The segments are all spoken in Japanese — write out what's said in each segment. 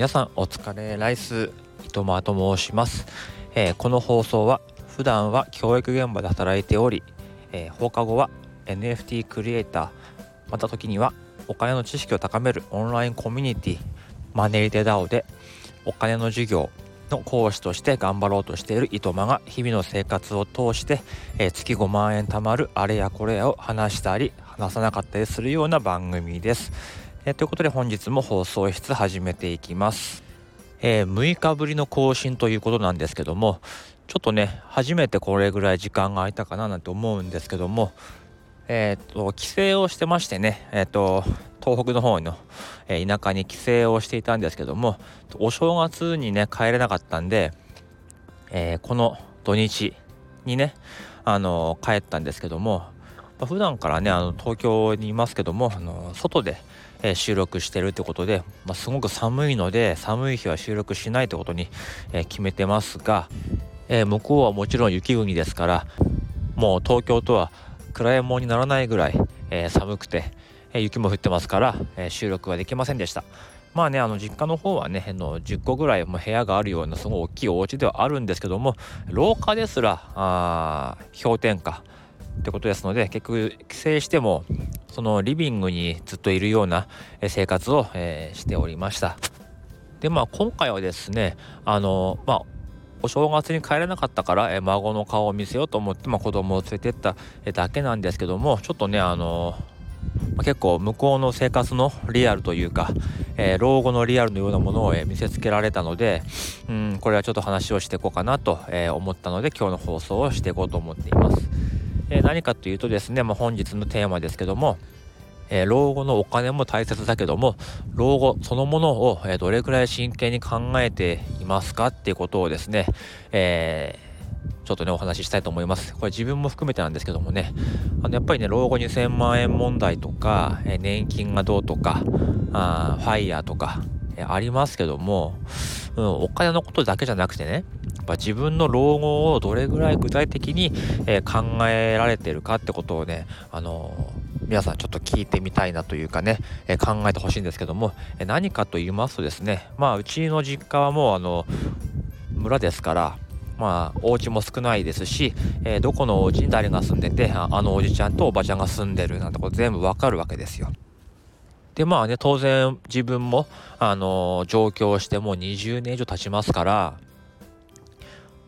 皆さんお疲れライス糸間と申します、えー、この放送は普段は教育現場で働いており、えー、放課後は NFT クリエイターまた時にはお金の知識を高めるオンラインコミュニティマネリテ DAO でお金の授業の講師として頑張ろうとしている糸間が日々の生活を通して、えー、月5万円貯まるあれやこれやを話したり話さなかったりするような番組です。え、ということで本日も放送室始めていきます、えー、6日ぶりの更新ということなんですけどもちょっとね初めてこれぐらい時間が空いたかななんて思うんですけどもえっ、と帰省をしてましてねえっ、と東北の方の、田舎に帰省をしていたんですけどもお正月にね帰れなかったんで、えこの土日にねあの帰ったんですけどもまあ、普段からねあの東京にいますけどもあの外で、え、収録してるってことで、まあ、すごく寒いので寒い日は収録しないってことに、え、決めてますが、え、向こうはもちろん雪国ですからもう東京とは暗いもんにならないぐらい、え寒くて、え雪も降ってますから、え収録はできませんでした。まあね、あの実家の方はね、あの10個ぐらいも部屋があるようなすごい大きいお家ではあるんですけども、廊下ですらあ氷点下ってことですので結局帰省してもそのリビングにずっといるような生活を、えー、しておりましたでまあ今回はですねあのまあお正月に帰れなかったから、え孫の顔を見せようと思って、まあ、子供を連れてっただけなんですけどもちょっとねあのま、結構向こうの生活のリアルというか、えー、老後のリアルのようなものを、え、見せつけられたので、うん、これはちょっと話をしていこうかなと、え、思ったので今日の放送をしていこうと思っています。え何かというとですね、まあ、本日のテーマですけども、え、老後のお金も大切だけども老後そのものを、え、どれくらい真剣に考えていますかっていうことをですね、えー、ちょっとねお話ししたいと思います。これ自分も含めてなんですけどもね。あのやっぱりね老後2000万円問題とか、え年金がどうとかあファイヤーとか、えありますけども、うん、お金のことだけじゃなくてねぱ自分の老後をどれぐらい具体的に、え、考えられてるかってことをね、あの、皆さんちょっと聞いてみたいなというかね、え、考えてほしいんですけども、え何かと言いますとですねまあうちの実家はもうあの村ですからまあ、お家も少ないですし、えー、どこのお家に誰が住んでてあのおじちゃんとおばちゃんが住んでるなんてこと全部わかるわけですよ。でまあね当然自分も、あのー、上京してもう20年以上経ちますから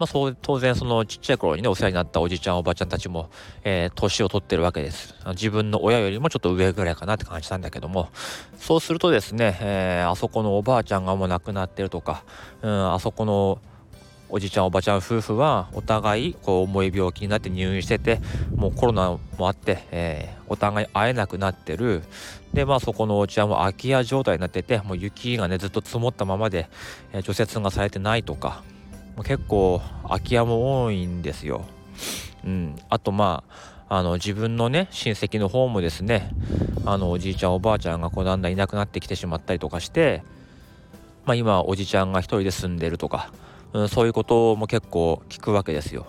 まあ、そう当然そのちっちゃい頃にねお世話になったおじちゃんおばちゃんたちも、えー、年を取ってるわけです。自分の親よりもちょっと上ぐらいかなって感じたんだけども。そうするとですね、えー、あそこのおばあちゃんがもう亡くなってるとか、うん、あそこのおじちゃんおばちゃん夫婦はお互いこう重い病気になって入院しててもうコロナもあって、えー、お互い会えなくなってる。でまあそこのお家はもう空き家状態になっててもう雪がねずっと積もったままで、え、除雪がされてないとか。結構空き家も多いんですよ。うん、あとまああの自分のね親戚の方もですねあのおじいちゃんおばあちゃんがこうだんだんいなくなってきてしまったりとかして、まあ、今おじちゃんが一人で住んでるとか、うん、そういうことも結構聞くわけですよ。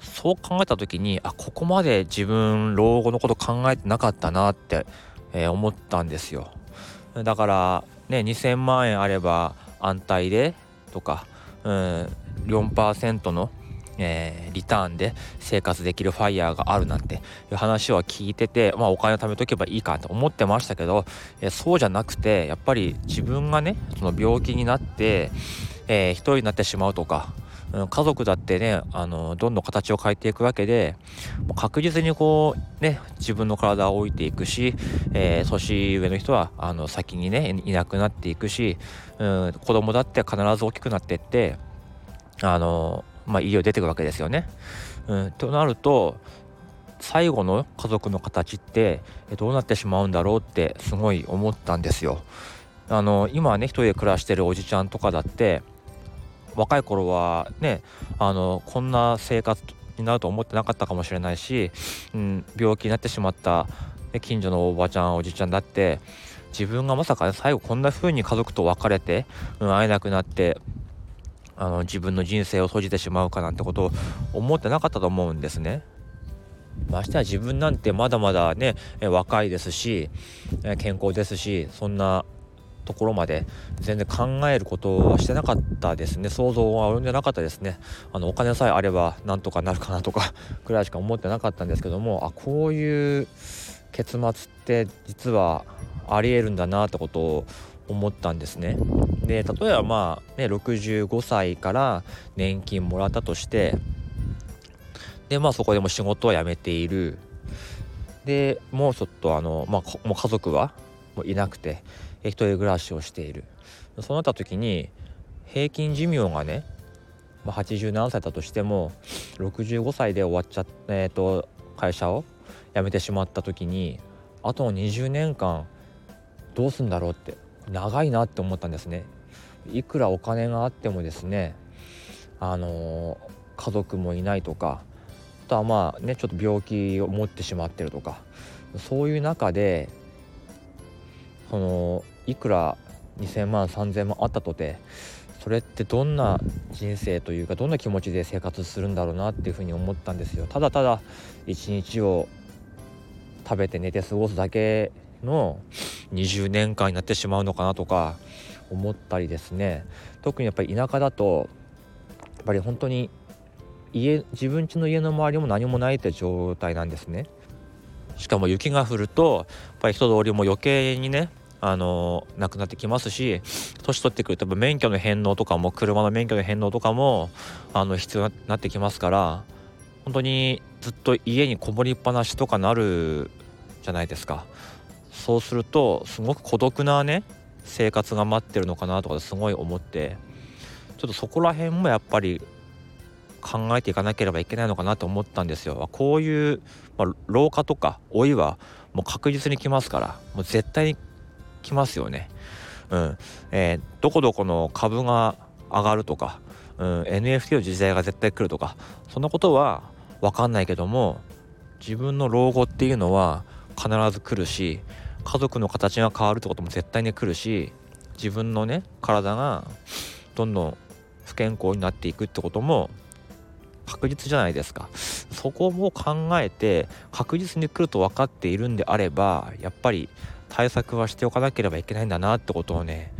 そう考えた時にあここまで自分老後のこと考えてなかったなって、えー、思ったんですよ。だからね2000万円あれば安泰でとかうん、4%の、えー、リターンで生活できるファイヤーがあるなんていう話は聞いてて、まあ、お金を貯めとけばいいかと思ってましたけど、えー、そうじゃなくてやっぱり自分がねその病気になって、えー、一人になってしまうとか家族だってねあのどんどん形を変えていくわけで確実にこうね自分の体を置いていくし、えー、年上の人はあの先にねいなくなっていくし、うん、子供だって必ず大きくなっていってあのまあ家を出てくわけですよね。うん、となると最後の家族の形ってどうなってしまうんだろうってすごい思ったんですよ。あの今ね一人で暮らしてるおじちゃんとかだって若い頃はねあのこんな生活になると思ってなかったかもしれないし、うん、病気になってしまった、ね、近所のおばちゃんおじちゃんだって自分がまさか、最後こんな風に家族と別れて、うん、会えなくなってあの自分の人生を閉じてしまうかなんてことを思ってなかったと思うんですね。ましては自分なんてまだまだね若いですし健康ですしそんなところまで全然考えることはしてなかったですね。想像は及んでなかったですね。あのお金さえあればなんとかなるかなとか くらいしか思ってなかったんですけどもあこういう結末って実はありえるんだなってことを思ったんですね。で例えばまあね65歳から年金もらったとしてでまあそこでも仕事は辞めている。でもうちょっとあの、まあ、もう家族はもういなくて一人暮らしをしているそうなった時に平均寿命がね、まあ、80何歳だとしても65歳で終わっちゃっえーと、会社を辞めてしまった時にあと20年間どうすんだろうって長いなって思ったんですね。いくらお金があってもですねあの家族もいないとかあとはまあねちょっと病気を持ってしまってるとかそういう中でそのいくら2,000万3,000万あったとてそれってどんな人生というかどんな気持ちで生活するんだろうなっていうふうに思ったんですよ。ただただ一日を食べて寝て過ごすだけの20年間になってしまうのかなとか思ったりですね特にやっぱり田舎だとやっぱり本当に家自分家の家の周りも何もないって状態なんですね。しかも雪が降るとやっぱり人通りも余計にねあのなくなってきますし年取ってくると免許の返納とかも車の免許の返納とかもあの必要になってきますから本当にずっと家にこもりっぱなしとかなるじゃないですかそうするとすごく孤独なね生活が待ってるのかなとかすごい思ってちょっとそこら辺もやっぱり考えていかなければいけないのかなと思ったんですよ。こういう、まあ、老化とか老いはもう確実に来ますからもう絶対に来ますよね。うん。えー、どこどこの株が上がるとか、うん、NFT の時代が絶対来るとかそんなことは分かんないけども自分の老後っていうのは必ず来るし家族の形が変わるってことも絶対に来るし自分のね体がどんどん不健康になっていくってことも確実じゃないですか。そこも考えて確実に来ると分かっているんであればやっぱり対策はしておかなければいけないんだなってことをね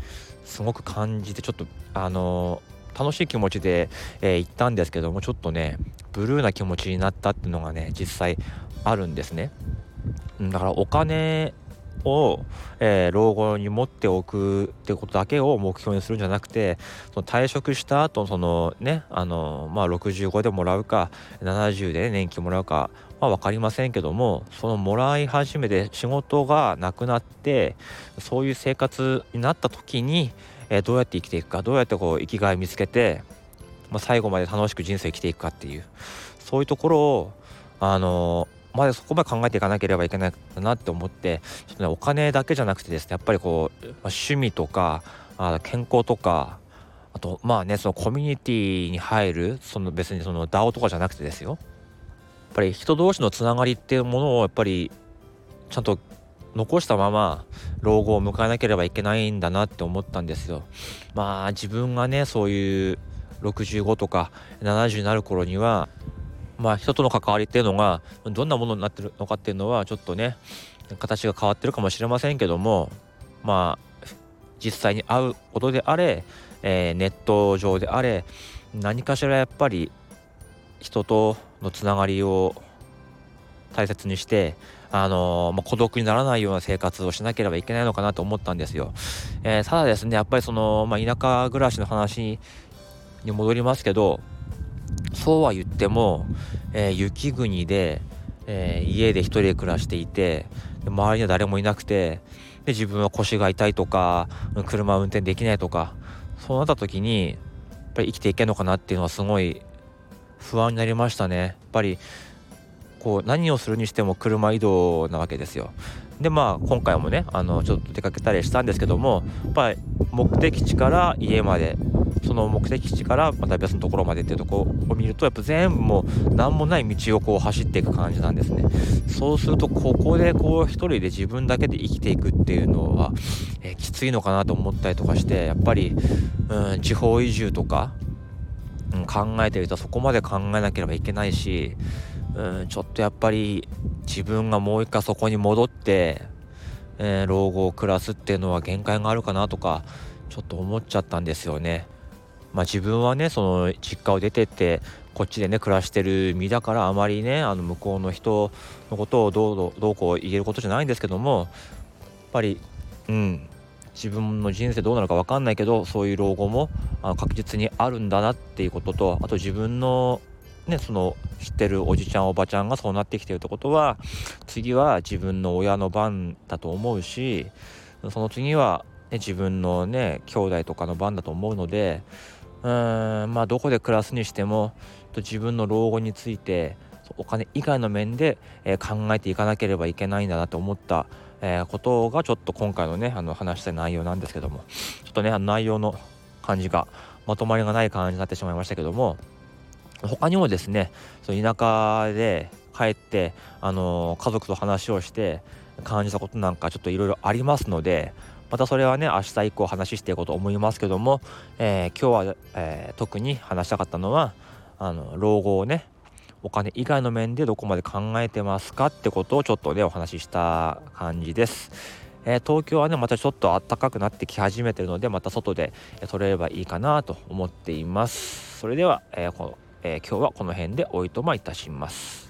すごく感じてちょっとあのー、楽しい気持ちで、えー、行ったんですけどもちょっとねブルーな気持ちになったっていうのがね実際あるんですね。だからお金を、えー、老後に持っておくってことだけを目標にするんじゃなくてその退職した後そのねあのまあ65でもらうか70で、年金もらうかまあ分かりませんけどもそのもらい始めて仕事がなくなってそういう生活になった時に、えー、どうやって生きていくかどうやってこう生きがい見つけて、まあ、最後まで楽しく人生生きていくかっていうそういうところをあのまでそこまで考えていかなければいけないなって思ってちょっと、ね、お金だけじゃなくてですねやっぱりこう、ま、趣味とかあ健康とかあとまあねそのコミュニティに入るその別にその DAO とかじゃなくてですよやっぱり人同士のつながりっていうものをやっぱりちゃんと残したまま老後を迎えなければいけないんだなって思ったんですよ。まあ自分がねそういう65とか70になる頃にはまあ人との関わりっていうのがどんなものになってるのかっていうのはちょっとね形が変わってるかもしれませんけどもまあ実際に会うことであれ、えー、ネット上であれ何かしらやっぱり人とのつながりを大切にしてあのー、まあ、孤独にならないような生活をしなければいけないのかなと思ったんですよ。えー、ただですねやっぱりその、まあ、田舎暮らしの話に戻りますけどそうは言っても、えー、雪国で、えー、家で一人で暮らしていて周りには誰もいなくてで自分は腰が痛いとか車運転できないとかそうなった時にやっぱり生きていけるのかなっていうのはすごい不安になりましたね。やっぱりこう何をするにしても車移動なわけですよ。でまあ今回もねあのちょっと出かけたりしたんですけどもやっぱり目的地から家までその目的地からまた別のところまでっていうとこを見るとやっぱ全部もう何もない道をこう走っていく感じなんですねそうするとここでこう一人で自分だけで生きていくっていうのは、えー、きついのかなと思ったりとかしてやっぱり、うん、地方移住とか、うん、考えてるとそこまで考えなければいけないし、うん、ちょっとやっぱり自分がもう一回そこに戻ってえー、老後を暮らすっていうのは限界があるかなとかちょっと思っちゃったんですよね。まあ、自分はねその実家を出てってこっちでね暮らしてる身だからあまりねあの向こうの人のことをどうどうこう言えることじゃないんですけどもやっぱりうん自分の人生どうなるか分かんないけどそういう老後もあの確実にあるんだなっていうこととあと自分のねその知ってるおじちゃんおばちゃんがそうなってきてるってことは次は自分の親の番だと思うしその次は、ね、自分のね兄弟とかの番だと思うのでーんまあどこで暮らすにしても自分の老後についてお金以外の面で、え、考えていかなければいけないんだなと思った、え、ことがちょっと今回のねあの話した内容なんですけどもちょっとね内容の感じがまとまりがない感じになってしまいましたけども他にもですねその田舎で帰ってあの家族と話をして感じたことなんかちょっといろいろありますのでまたそれはね明日以降話していこうと思いますけども、えー、今日は、えー、特に話したかったのはあの老後をねお金以外の面でどこまで考えてますかってことをちょっとねお話しした感じです。えー、東京はねまたちょっと暖かくなってき始めてるのでまた外で撮れればいいかなと思っています。それでは、えーこえ、今日はこの辺でおいとまいたします。